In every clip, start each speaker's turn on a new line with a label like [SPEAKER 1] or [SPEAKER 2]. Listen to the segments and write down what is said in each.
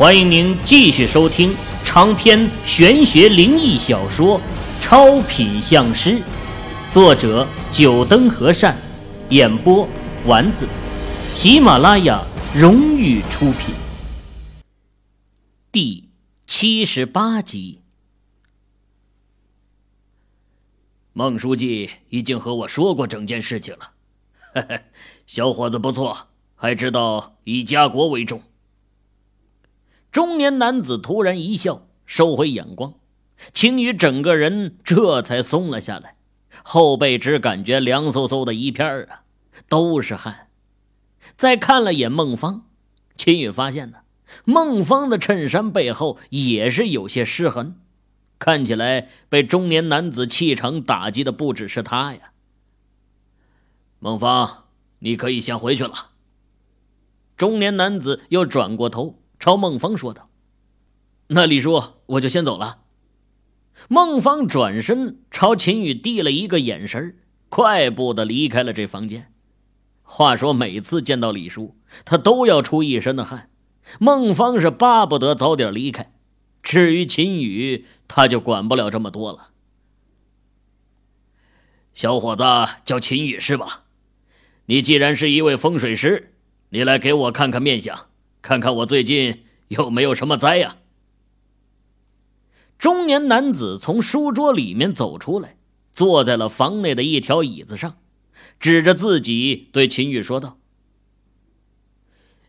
[SPEAKER 1] 欢迎您继续收听长篇玄学灵异小说《超品相师》，作者：九灯和善，演播：丸子，喜马拉雅荣誉出品。第七十八集，
[SPEAKER 2] 孟书记已经和我说过整件事情了。呵呵，小伙子不错，还知道以家国为重。
[SPEAKER 1] 中年男子突然一笑，收回眼光，秦宇整个人这才松了下来，后背只感觉凉飕飕的一片啊，都是汗。再看了眼孟芳，秦宇发现呢，孟芳的衬衫背后也是有些湿痕，看起来被中年男子气场打击的不只是他呀。
[SPEAKER 2] 孟芳，你可以先回去了。
[SPEAKER 1] 中年男子又转过头。朝孟芳说道：“那李叔，我就先走了。”孟芳转身朝秦宇递了一个眼神，快步的离开了这房间。话说，每次见到李叔，他都要出一身的汗。孟芳是巴不得早点离开。至于秦宇，他就管不了这么多了。
[SPEAKER 2] 小伙子叫秦宇是吧？你既然是一位风水师，你来给我看看面相。看看我最近有没有什么灾呀？
[SPEAKER 1] 中年男子从书桌里面走出来，坐在了房内的一条椅子上，指着自己对秦宇说道：“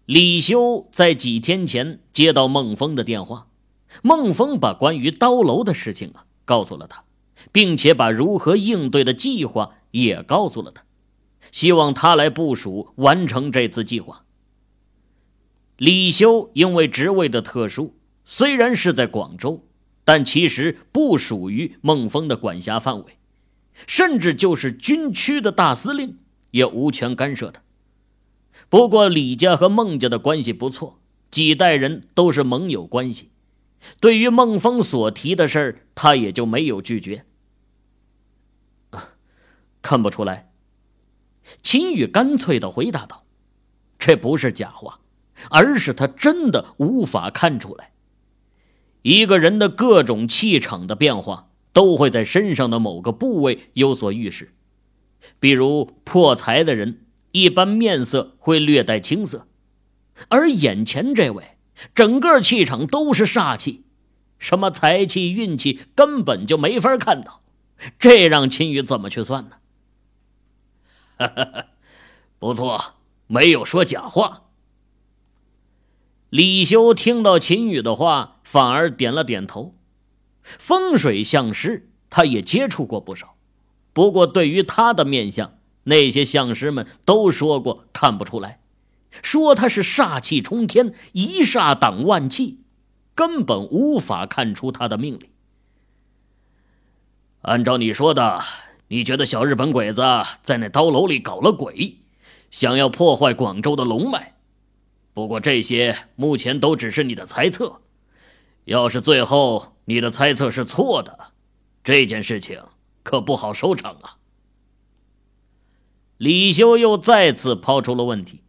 [SPEAKER 1] 李修在几天前接到孟峰的电话，孟峰把关于刀楼的事情啊告诉了他，并且把如何应对的计划也告诉了他，希望他来部署完成这次计划。”李修因为职位的特殊，虽然是在广州，但其实不属于孟峰的管辖范围，甚至就是军区的大司令也无权干涉他。不过李家和孟家的关系不错，几代人都是盟友关系，对于孟峰所提的事儿，他也就没有拒绝。看不出来，秦宇干脆的回答道：“这不是假话。”而是他真的无法看出来，一个人的各种气场的变化都会在身上的某个部位有所预示。比如破财的人，一般面色会略带青色，而眼前这位整个气场都是煞气，什么财气、运气根本就没法看到，这让秦宇怎么去算呢？
[SPEAKER 2] 哈哈，不错，没有说假话。
[SPEAKER 1] 李修听到秦宇的话，反而点了点头。风水相师，他也接触过不少，不过对于他的面相，那些相师们都说过看不出来，说他是煞气冲天，一煞挡万气，根本无法看出他的命理。
[SPEAKER 2] 按照你说的，你觉得小日本鬼子在那刀楼里搞了鬼，想要破坏广州的龙脉？不过这些目前都只是你的猜测，要是最后你的猜测是错的，这件事情可不好收场啊！
[SPEAKER 1] 李修又再次抛出了问题，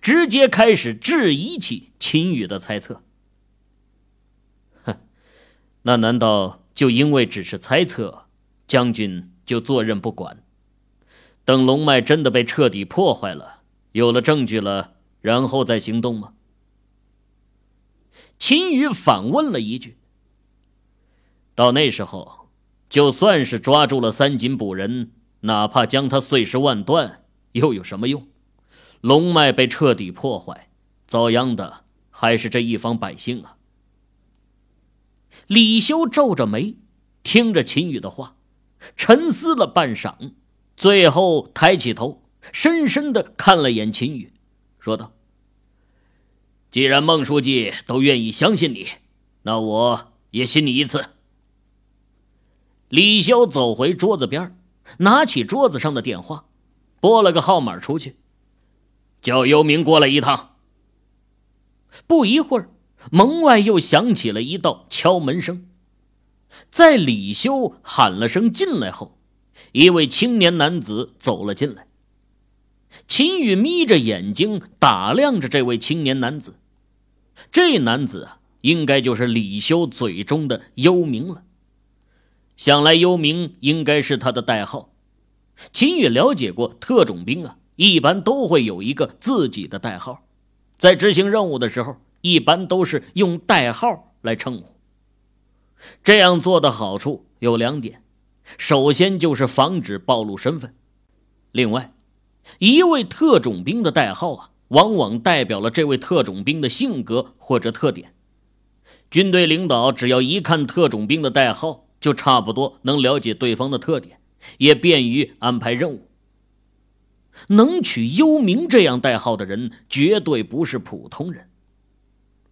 [SPEAKER 1] 直接开始质疑起秦宇的猜测。哼，那难道就因为只是猜测，将军就坐任不管？等龙脉真的被彻底破坏了，有了证据了？然后再行动吗？秦宇反问了一句。到那时候，就算是抓住了三井捕人，哪怕将他碎尸万段，又有什么用？龙脉被彻底破坏，遭殃的还是这一方百姓啊！李修皱着眉，听着秦宇的话，沉思了半晌，最后抬起头，深深的看了眼秦宇。说道：“
[SPEAKER 2] 既然孟书记都愿意相信你，那我也信你一次。”
[SPEAKER 1] 李潇走回桌子边，拿起桌子上的电话，拨了个号码出去，
[SPEAKER 2] 叫尤明过来一趟。
[SPEAKER 1] 不一会儿，门外又响起了一道敲门声。在李修喊了声“进来”后，一位青年男子走了进来。秦宇眯着眼睛打量着这位青年男子，这男子啊，应该就是李修嘴中的幽冥了。想来幽冥应该是他的代号。秦宇了解过特种兵啊，一般都会有一个自己的代号，在执行任务的时候，一般都是用代号来称呼。这样做的好处有两点，首先就是防止暴露身份，另外，一位特种兵的代号啊，往往代表了这位特种兵的性格或者特点。军队领导只要一看特种兵的代号，就差不多能了解对方的特点，也便于安排任务。能取幽冥这样代号的人，绝对不是普通人。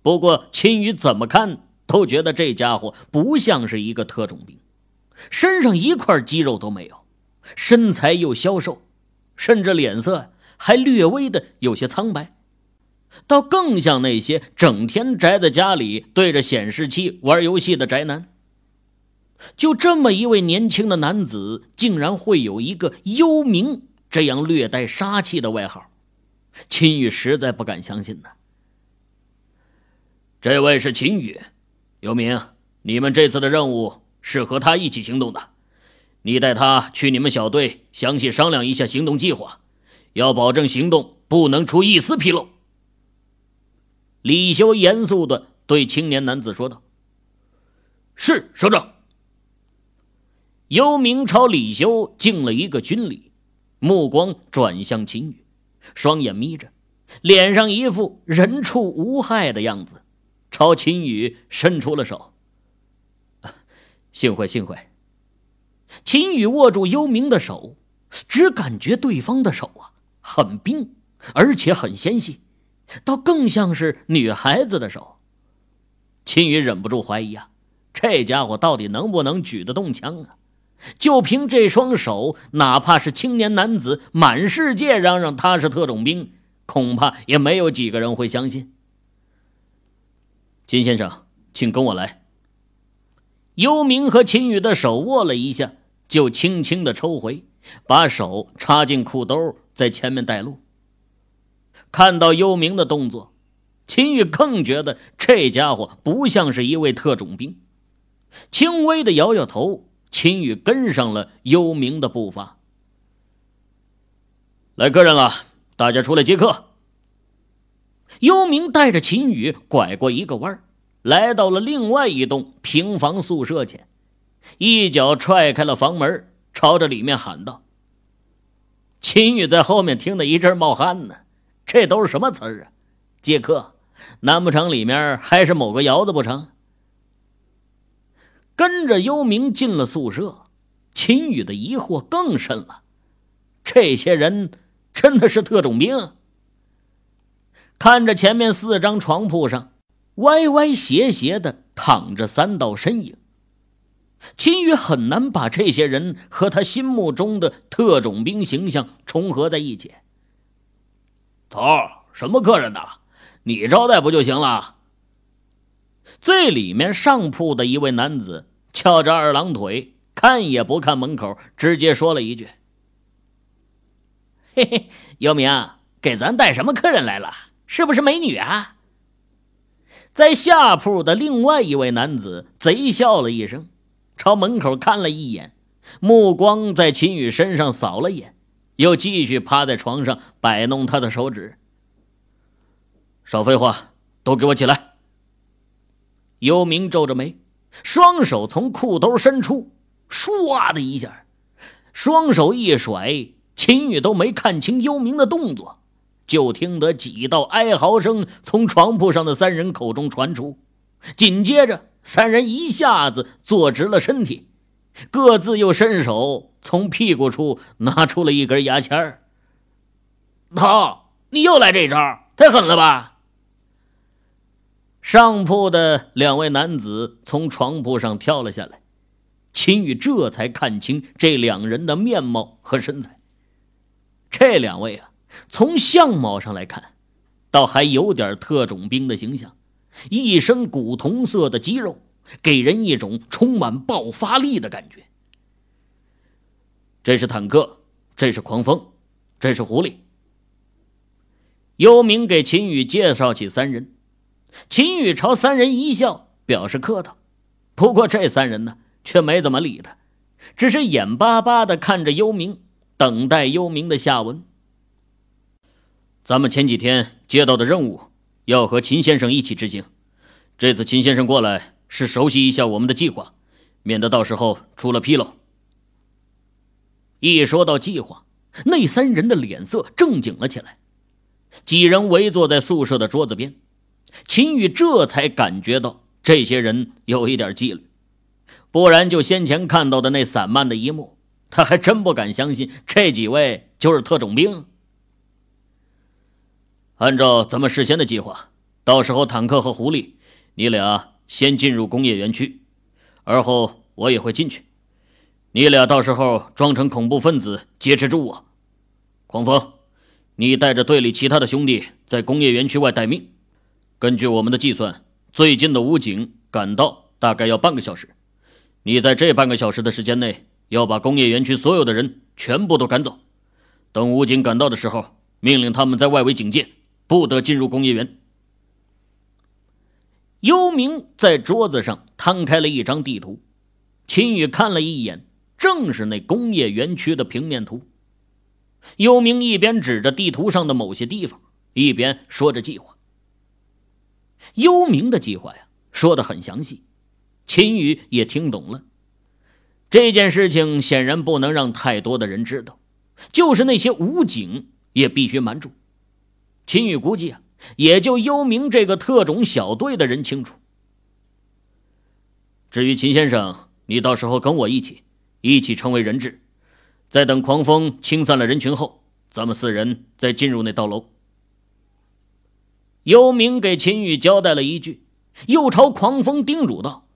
[SPEAKER 1] 不过，秦宇怎么看？都觉得这家伙不像是一个特种兵，身上一块肌肉都没有，身材又消瘦，甚至脸色还略微的有些苍白，倒更像那些整天宅在家里对着显示器玩游戏的宅男。就这么一位年轻的男子，竟然会有一个“幽冥”这样略带杀气的外号，秦宇实在不敢相信呢。
[SPEAKER 2] 这位是秦宇。幽冥，你们这次的任务是和他一起行动的，你带他去你们小队详细商量一下行动计划，要保证行动不能出一丝纰漏。
[SPEAKER 1] 李修严肃的对青年男子说道：“
[SPEAKER 2] 是，首长。”
[SPEAKER 1] 尤明朝李修敬了一个军礼，目光转向秦宇，双眼眯着，脸上一副人畜无害的样子。朝秦宇伸出了手，幸会幸会。秦宇握住幽冥的手，只感觉对方的手啊很冰，而且很纤细，倒更像是女孩子的手。秦宇忍不住怀疑啊，这家伙到底能不能举得动枪啊？就凭这双手，哪怕是青年男子满世界嚷嚷他是特种兵，恐怕也没有几个人会相信。
[SPEAKER 2] 金先生，请跟我来。
[SPEAKER 1] 幽冥和秦宇的手握了一下，就轻轻的抽回，把手插进裤兜，在前面带路。看到幽冥的动作，秦宇更觉得这家伙不像是一位特种兵，轻微的摇摇头。秦宇跟上了幽冥的步伐。
[SPEAKER 2] 来客人了，大家出来接客。
[SPEAKER 1] 幽冥带着秦宇拐过一个弯来到了另外一栋平房宿舍前，一脚踹开了房门，朝着里面喊道：“秦宇在后面听得一阵冒汗呢，这都是什么词儿啊？接客？难不成里面还是某个窑子不成？”跟着幽冥进了宿舍，秦宇的疑惑更深了：这些人真的是特种兵？看着前面四张床铺上歪歪斜斜的躺着三道身影，秦宇很难把这些人和他心目中的特种兵形象重合在一起。
[SPEAKER 2] 头儿，什么客人呐？你招待不就行了？
[SPEAKER 1] 最里面上铺的一位男子翘着二郎腿，看也不看门口，直接说了一句：“嘿嘿，姚明，给咱带什么客人来了？”是不是美女啊？在下铺的另外一位男子贼笑了一声，朝门口看了一眼，目光在秦宇身上扫了眼，又继续趴在床上摆弄他的手指。
[SPEAKER 2] 少废话，都给我起来！
[SPEAKER 1] 幽冥皱着眉，双手从裤兜伸出，唰的一下，双手一甩，秦宇都没看清幽冥的动作。就听得几道哀嚎声从床铺上的三人口中传出，紧接着三人一下子坐直了身体，各自又伸手从屁股处拿出了一根牙签儿。
[SPEAKER 2] 操！你又来这招，太狠了吧！
[SPEAKER 1] 上铺的两位男子从床铺上跳了下来，秦宇这才看清这两人的面貌和身材。这两位啊。从相貌上来看，倒还有点特种兵的形象，一身古铜色的肌肉，给人一种充满爆发力的感觉。
[SPEAKER 2] 这是坦克，这是狂风，这是狐狸。
[SPEAKER 1] 幽冥给秦宇介绍起三人，秦宇朝三人一笑，表示客套。不过这三人呢，却没怎么理他，只是眼巴巴的看着幽冥，等待幽冥的下文。
[SPEAKER 2] 咱们前几天接到的任务，要和秦先生一起执行。这次秦先生过来，是熟悉一下我们的计划，免得到时候出了纰漏。
[SPEAKER 1] 一说到计划，那三人的脸色正经了起来。几人围坐在宿舍的桌子边，秦宇这才感觉到这些人有一点纪律，不然就先前看到的那散漫的一幕，他还真不敢相信这几位就是特种兵。
[SPEAKER 2] 按照咱们事先的计划，到时候坦克和狐狸，你俩先进入工业园区，而后我也会进去，你俩到时候装成恐怖分子劫持住我，狂风。你带着队里其他的兄弟在工业园区外待命。根据我们的计算，最近的武警赶到大概要半个小时。你在这半个小时的时间内，要把工业园区所有的人全部都赶走。等武警赶到的时候，命令他们在外围警戒，不得进入工业园。
[SPEAKER 1] 幽冥在桌子上摊开了一张地图，秦宇看了一眼，正是那工业园区的平面图。幽冥一边指着地图上的某些地方，一边说着计划。幽冥的计划呀，说的很详细，秦宇也听懂了。这件事情显然不能让太多的人知道，就是那些武警也必须瞒住。秦宇估计啊，也就幽冥这个特种小队的人清楚。
[SPEAKER 2] 至于秦先生，你到时候跟我一起，一起成为人质。在等狂风清散了人群后，咱们四人再进入那道楼。
[SPEAKER 1] 幽冥给秦宇交代了一句，又朝狂风叮嘱道：“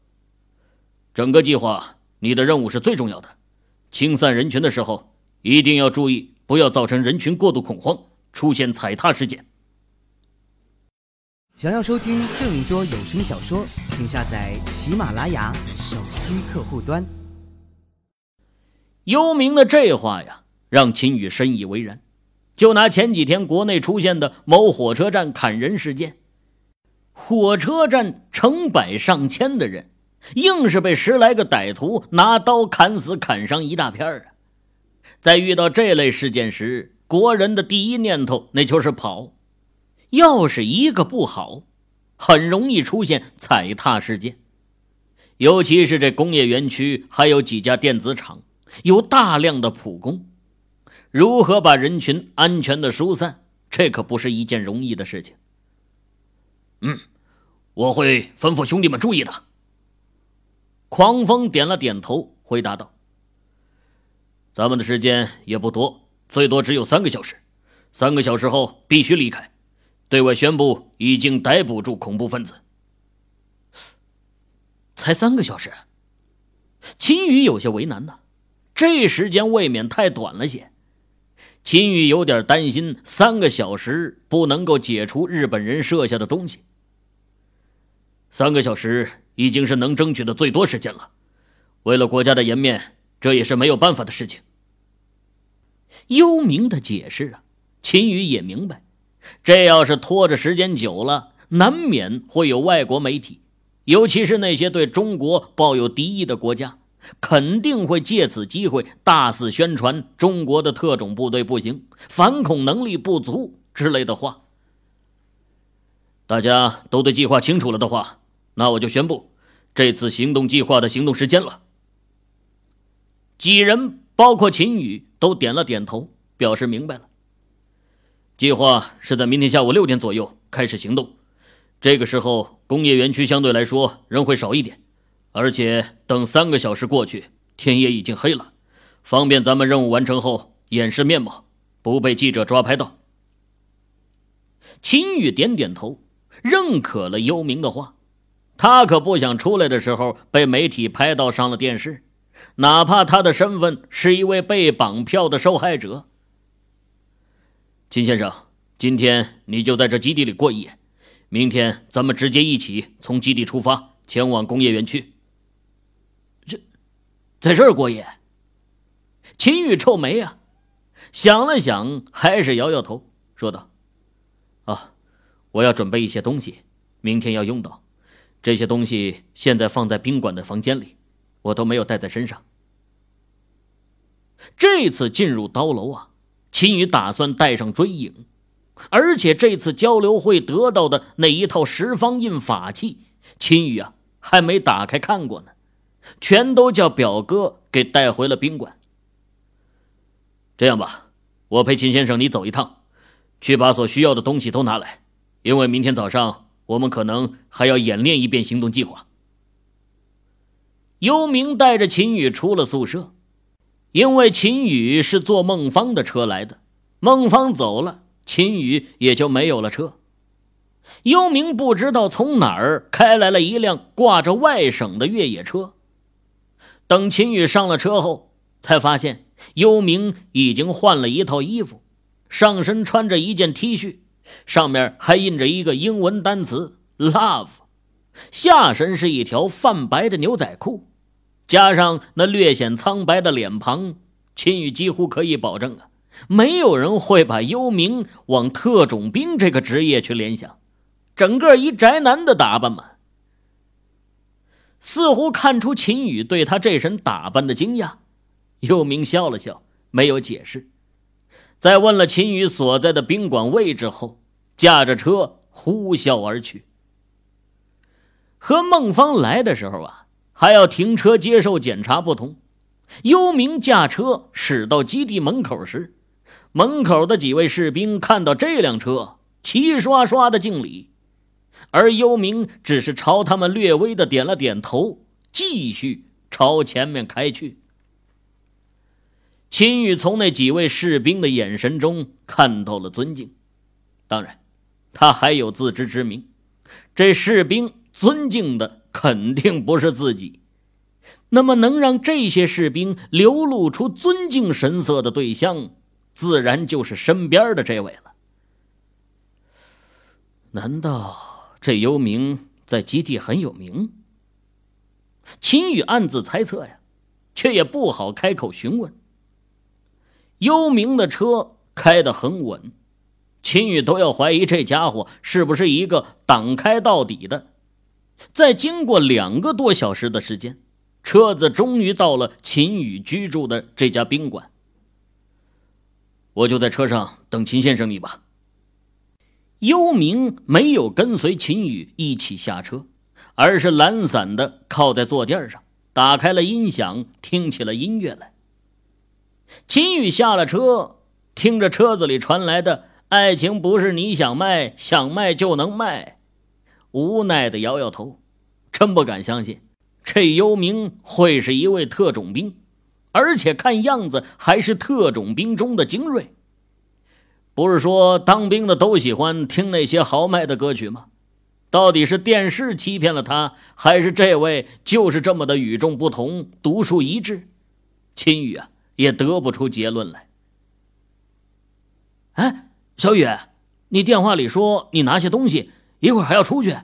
[SPEAKER 2] 整个计划，你的任务是最重要的。清散人群的时候，一定要注意，不要造成人群过度恐慌，出现踩踏事件。”
[SPEAKER 3] 想要收听更多有声小说，请下载喜马拉雅手机客户端。
[SPEAKER 1] 幽冥的这话呀，让秦宇深以为然。就拿前几天国内出现的某火车站砍人事件，火车站成百上千的人，硬是被十来个歹徒拿刀砍死、砍伤一大片啊！在遇到这类事件时，国人的第一念头那就是跑。要是一个不好，很容易出现踩踏事件。尤其是这工业园区还有几家电子厂。有大量的普工，如何把人群安全的疏散，这可不是一件容易的事情。
[SPEAKER 2] 嗯，我会吩咐兄弟们注意的。
[SPEAKER 1] 狂风点了点头，回答道：“
[SPEAKER 2] 咱们的时间也不多，最多只有三个小时，三个小时后必须离开，对外宣布已经逮捕住恐怖分子。”
[SPEAKER 1] 才三个小时，秦宇有些为难呢。这时间未免太短了些，秦宇有点担心，三个小时不能够解除日本人设下的东西。
[SPEAKER 2] 三个小时已经是能争取的最多时间了，为了国家的颜面，这也是没有办法的事情。
[SPEAKER 1] 幽冥的解释啊，秦宇也明白，这要是拖着时间久了，难免会有外国媒体，尤其是那些对中国抱有敌意的国家。肯定会借此机会大肆宣传中国的特种部队不行、反恐能力不足之类的话。
[SPEAKER 2] 大家都对计划清楚了的话，那我就宣布这次行动计划的行动时间了。
[SPEAKER 1] 几人，包括秦宇，都点了点头，表示明白了。
[SPEAKER 2] 计划是在明天下午六点左右开始行动，这个时候工业园区相对来说人会少一点。而且等三个小时过去，天也已经黑了，方便咱们任务完成后掩饰面貌，不被记者抓拍到。
[SPEAKER 1] 秦宇点点头，认可了幽冥的话。他可不想出来的时候被媒体拍到上了电视，哪怕他的身份是一位被绑票的受害者。
[SPEAKER 2] 金先生，今天你就在这基地里过夜，明天咱们直接一起从基地出发，前往工业园区。
[SPEAKER 1] 这在这儿过夜，秦宇皱眉啊，想了想，还是摇摇头，说道：“
[SPEAKER 2] 啊，我要准备一些东西，
[SPEAKER 1] 明天要用到。这些东西现在放在宾馆的房间里，我都没有带在身上。这次进入刀楼啊，秦宇打算带上追影，而且这次交流会得到的那一套十方印法器，秦宇啊还没打开看过呢，全都叫表哥给带回了宾馆。这样吧，我陪秦先生你走一趟，去把所需要的东西都拿来，因为明天早上。我们可能还要演练一遍行动计划。幽冥带着秦宇出了宿舍，因为秦宇是坐孟芳的车来的，孟芳走了，秦宇也就没有了车。幽冥不知道从哪儿开来了一辆挂着外省的越野车。等秦宇上了车后，才发现幽冥已经换了一套衣服，上身穿着一件 T 恤。上面还印着一个英文单词 “love”，下身是一条泛白的牛仔裤，加上那略显苍白的脸庞，秦宇几乎可以保证啊，没有人会把幽冥往特种兵这个职业去联想，整个一宅男的打扮嘛。似乎看出秦宇对他这身打扮的惊讶，幽冥笑了笑，没有解释。在问了秦宇所在的宾馆位置后，驾着车呼啸而去。和孟芳来的时候啊，还要停车接受检查不同，幽冥驾车驶到基地门口时，门口的几位士兵看到这辆车，齐刷刷的敬礼，而幽冥只是朝他们略微的点了点头，继续朝前面开去。秦宇从那几位士兵的眼神中看到了尊敬，当然，他还有自知之明，这士兵尊敬的肯定不是自己。那么，能让这些士兵流露出尊敬神色的对象，自然就是身边的这位了。难道这幽冥在基地很有名？秦宇暗自猜测呀，却也不好开口询问。幽冥的车开得很稳，秦宇都要怀疑这家伙是不是一个挡开到底的。在经过两个多小时的时间，车子终于到了秦宇居住的这家宾馆。我就在车上等秦先生你吧。幽冥没有跟随秦宇一起下车，而是懒散的靠在坐垫上，打开了音响，听起了音乐来。秦宇下了车，听着车子里传来的“爱情不是你想卖，想卖就能卖”，无奈的摇摇头，真不敢相信这幽冥会是一位特种兵，而且看样子还是特种兵中的精锐。不是说当兵的都喜欢听那些豪迈的歌曲吗？到底是电视欺骗了他，还是这位就是这么的与众不同、独树一帜？秦宇啊！也得不出结论来。哎，小雨，你电话里说你拿些东西，一会儿还要出去，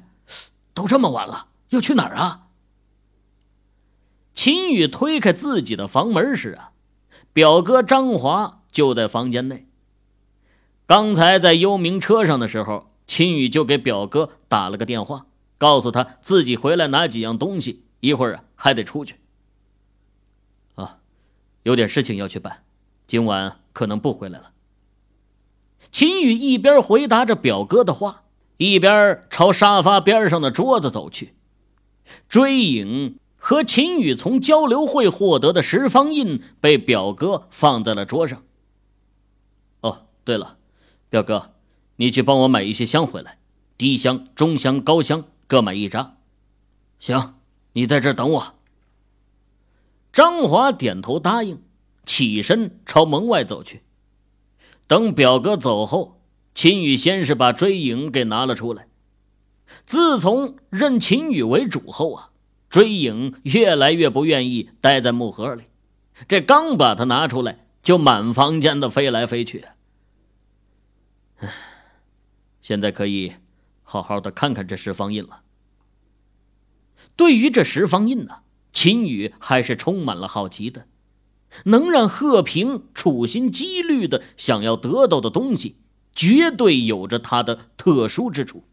[SPEAKER 1] 都这么晚了，要去哪儿啊？秦宇推开自己的房门时啊，表哥张华就在房间内。刚才在幽冥车上的时候，秦宇就给表哥打了个电话，告诉他自己回来拿几样东西，一会儿啊还得出去。啊有点事情要去办，今晚可能不回来了。秦宇一边回答着表哥的话，一边朝沙发边上的桌子走去。追影和秦宇从交流会获得的十方印被表哥放在了桌上。哦，对了，表哥，你去帮我买一些香回来，低香、中香、高香各买一扎。行，你在这等我。张华点头答应，起身朝门外走去。等表哥走后，秦宇先是把追影给拿了出来。自从认秦宇为主后啊，追影越来越不愿意待在木盒里。这刚把他拿出来，就满房间的飞来飞去。现在可以好好的看看这十方印了。对于这十方印呢？秦宇还是充满了好奇的，能让贺平处心积虑的想要得到的东西，绝对有着它的特殊之处。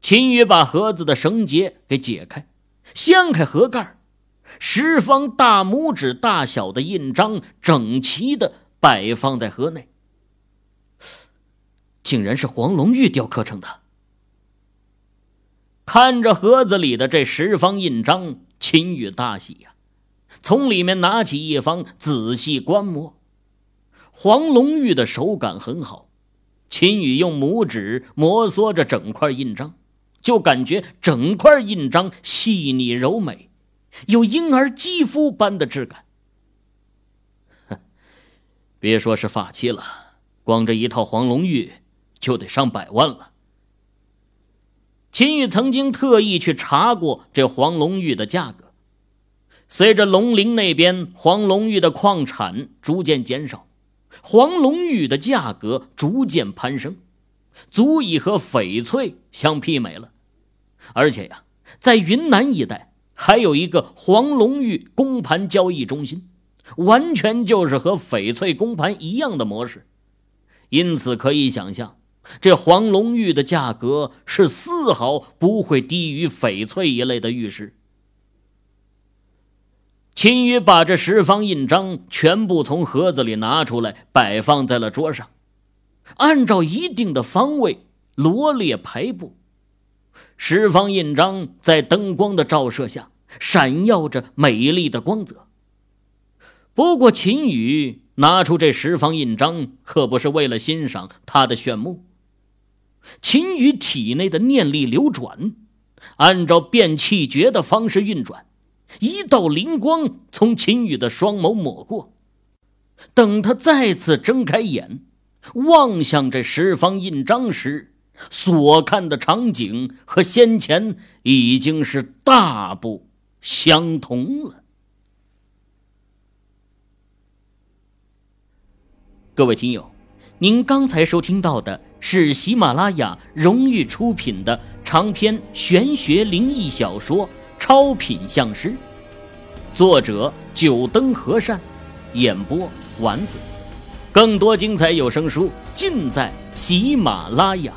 [SPEAKER 1] 秦宇把盒子的绳结给解开，掀开盒盖，十方大拇指大小的印章整齐的摆放在盒内，竟然是黄龙玉雕刻成的。看着盒子里的这十方印章，秦宇大喜呀，从里面拿起一方仔细观摩。黄龙玉的手感很好，秦宇用拇指摩挲着整块印章。就感觉整块印章细腻柔美，有婴儿肌肤般的质感。
[SPEAKER 2] 别说是法器了，光这一套黄龙玉就得上百万了。
[SPEAKER 1] 秦宇曾经特意去查过这黄龙玉的价格。随着龙陵那边黄龙玉的矿产逐渐减少，黄龙玉的价格逐渐攀升。足以和翡翠相媲美了，而且呀，在云南一带还有一个黄龙玉公盘交易中心，完全就是和翡翠公盘一样的模式，因此可以想象，这黄龙玉的价格是丝毫不会低于翡翠一类的玉石。秦宇把这十方印章全部从盒子里拿出来，摆放在了桌上。按照一定的方位罗列排布，十方印章在灯光的照射下闪耀着美丽的光泽。不过，秦羽拿出这十方印章可不是为了欣赏它的炫目。秦羽体内的念力流转，按照变气诀的方式运转，一道灵光从秦羽的双眸抹过。等他再次睁开眼。望向这十方印章时，所看的场景和先前已经是大不相同了。各位听友，您刚才收听到的是喜马拉雅荣誉出品的长篇玄学灵异小说《超品相师》，作者九灯和善，演播丸子。更多精彩有声书尽在喜马拉雅。